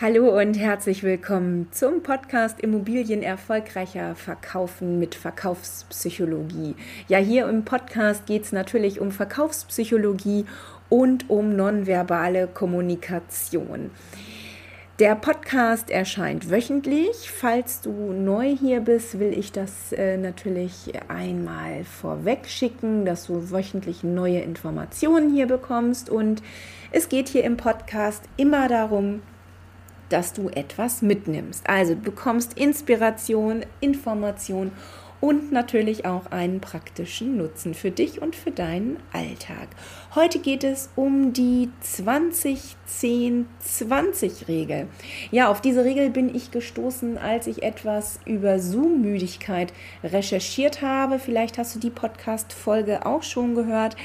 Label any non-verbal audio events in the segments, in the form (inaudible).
Hallo und herzlich willkommen zum Podcast Immobilien erfolgreicher verkaufen mit Verkaufspsychologie. Ja, hier im Podcast geht es natürlich um Verkaufspsychologie und um nonverbale Kommunikation. Der Podcast erscheint wöchentlich. Falls du neu hier bist, will ich das äh, natürlich einmal vorweg schicken, dass du wöchentlich neue Informationen hier bekommst. Und es geht hier im Podcast immer darum, dass du etwas mitnimmst. Also du bekommst Inspiration, Information und natürlich auch einen praktischen Nutzen für dich und für deinen Alltag. Heute geht es um die 20-10-20-Regel. Ja, auf diese Regel bin ich gestoßen, als ich etwas über Zoom-Müdigkeit recherchiert habe. Vielleicht hast du die Podcast-Folge auch schon gehört.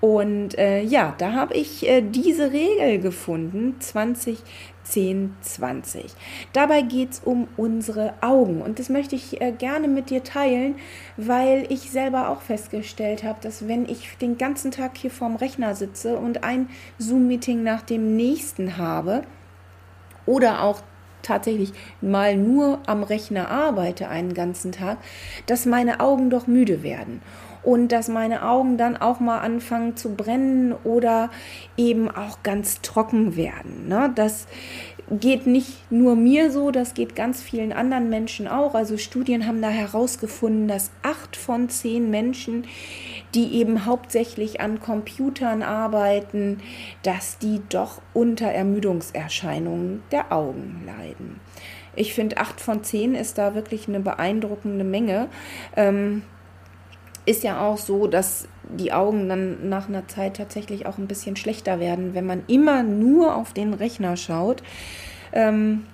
Und äh, ja, da habe ich äh, diese Regel gefunden, 20, 10, 20. Dabei geht es um unsere Augen und das möchte ich äh, gerne mit dir teilen, weil ich selber auch festgestellt habe, dass wenn ich den ganzen Tag hier vorm Rechner sitze und ein Zoom-Meeting nach dem nächsten habe oder auch tatsächlich mal nur am Rechner arbeite einen ganzen Tag, dass meine Augen doch müde werden und dass meine Augen dann auch mal anfangen zu brennen oder eben auch ganz trocken werden. Ne? Das geht nicht nur mir so, das geht ganz vielen anderen Menschen auch. Also Studien haben da herausgefunden, dass acht von zehn Menschen, die eben hauptsächlich an Computern arbeiten, dass die doch unter Ermüdungserscheinungen der Augen leiden. Ich finde, acht von zehn ist da wirklich eine beeindruckende Menge. Ähm, ist ja auch so, dass die Augen dann nach einer Zeit tatsächlich auch ein bisschen schlechter werden, wenn man immer nur auf den Rechner schaut. Ähm,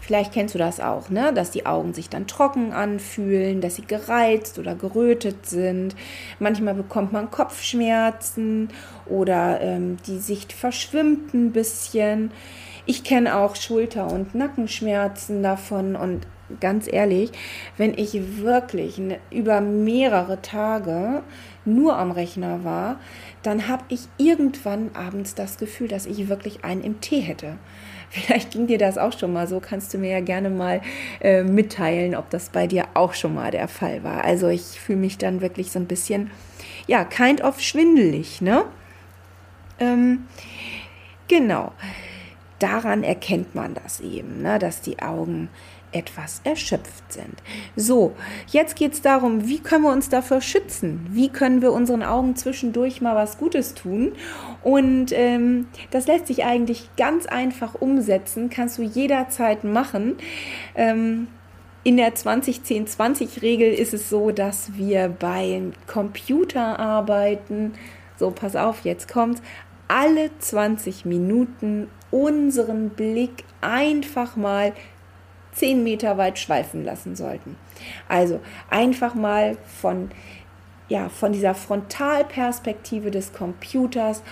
vielleicht kennst du das auch, ne? dass die Augen sich dann trocken anfühlen, dass sie gereizt oder gerötet sind. Manchmal bekommt man Kopfschmerzen oder ähm, die Sicht verschwimmt ein bisschen. Ich kenne auch Schulter- und Nackenschmerzen davon und ganz ehrlich, wenn ich wirklich ne, über mehrere Tage nur am Rechner war, dann habe ich irgendwann abends das Gefühl, dass ich wirklich einen im Tee hätte. (laughs) Vielleicht ging dir das auch schon mal so, kannst du mir ja gerne mal äh, mitteilen, ob das bei dir auch schon mal der Fall war. Also ich fühle mich dann wirklich so ein bisschen, ja, kind of schwindelig, ne? Ähm, genau. Daran erkennt man das eben, ne, dass die Augen etwas erschöpft sind. So, jetzt geht es darum, wie können wir uns dafür schützen? Wie können wir unseren Augen zwischendurch mal was Gutes tun? Und ähm, das lässt sich eigentlich ganz einfach umsetzen, kannst du jederzeit machen. Ähm, in der 20-10-20-Regel ist es so, dass wir beim Computer arbeiten. So, pass auf, jetzt kommt alle 20 Minuten unseren Blick einfach mal 10 Meter weit schweifen lassen sollten. Also einfach mal von, ja, von dieser Frontalperspektive des Computers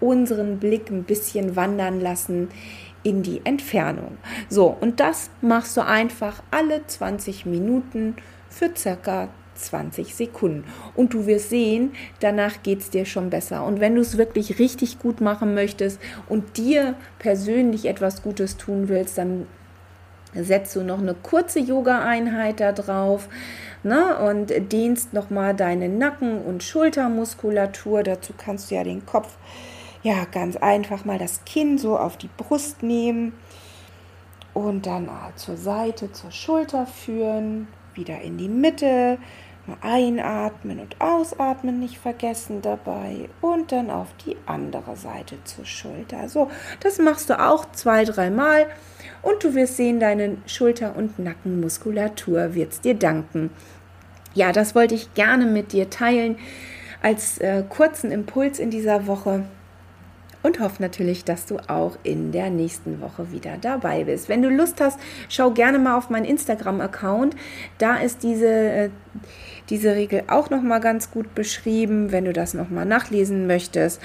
unseren Blick ein bisschen wandern lassen in die Entfernung. So, und das machst du einfach alle 20 Minuten für circa 20 Sekunden. Und du wirst sehen, danach geht es dir schon besser. Und wenn du es wirklich richtig gut machen möchtest und dir persönlich etwas Gutes tun willst, dann setzt du noch eine kurze Yoga-Einheit da drauf ne, und dehnst nochmal deine Nacken- und Schultermuskulatur. Dazu kannst du ja den Kopf, ja, ganz einfach mal das Kinn so auf die Brust nehmen und dann zur Seite, zur Schulter führen, wieder in die Mitte. Einatmen und ausatmen nicht vergessen dabei und dann auf die andere Seite zur Schulter. So, das machst du auch zwei, dreimal und du wirst sehen, deine Schulter- und Nackenmuskulatur wird dir danken. Ja, das wollte ich gerne mit dir teilen als äh, kurzen Impuls in dieser Woche und hoffe natürlich, dass du auch in der nächsten Woche wieder dabei bist. Wenn du Lust hast, schau gerne mal auf meinen Instagram-Account. Da ist diese, äh, diese Regel auch noch mal ganz gut beschrieben, wenn du das noch mal nachlesen möchtest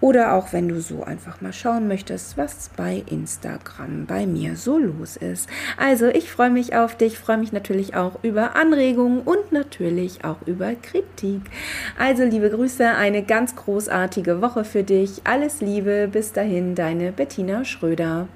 oder auch wenn du so einfach mal schauen möchtest, was bei Instagram bei mir so los ist. Also, ich freue mich auf dich, freue mich natürlich auch über Anregungen und natürlich auch über Kritik. Also, liebe Grüße, eine ganz großartige Woche für dich. Alles Liebe, bis dahin, deine Bettina Schröder.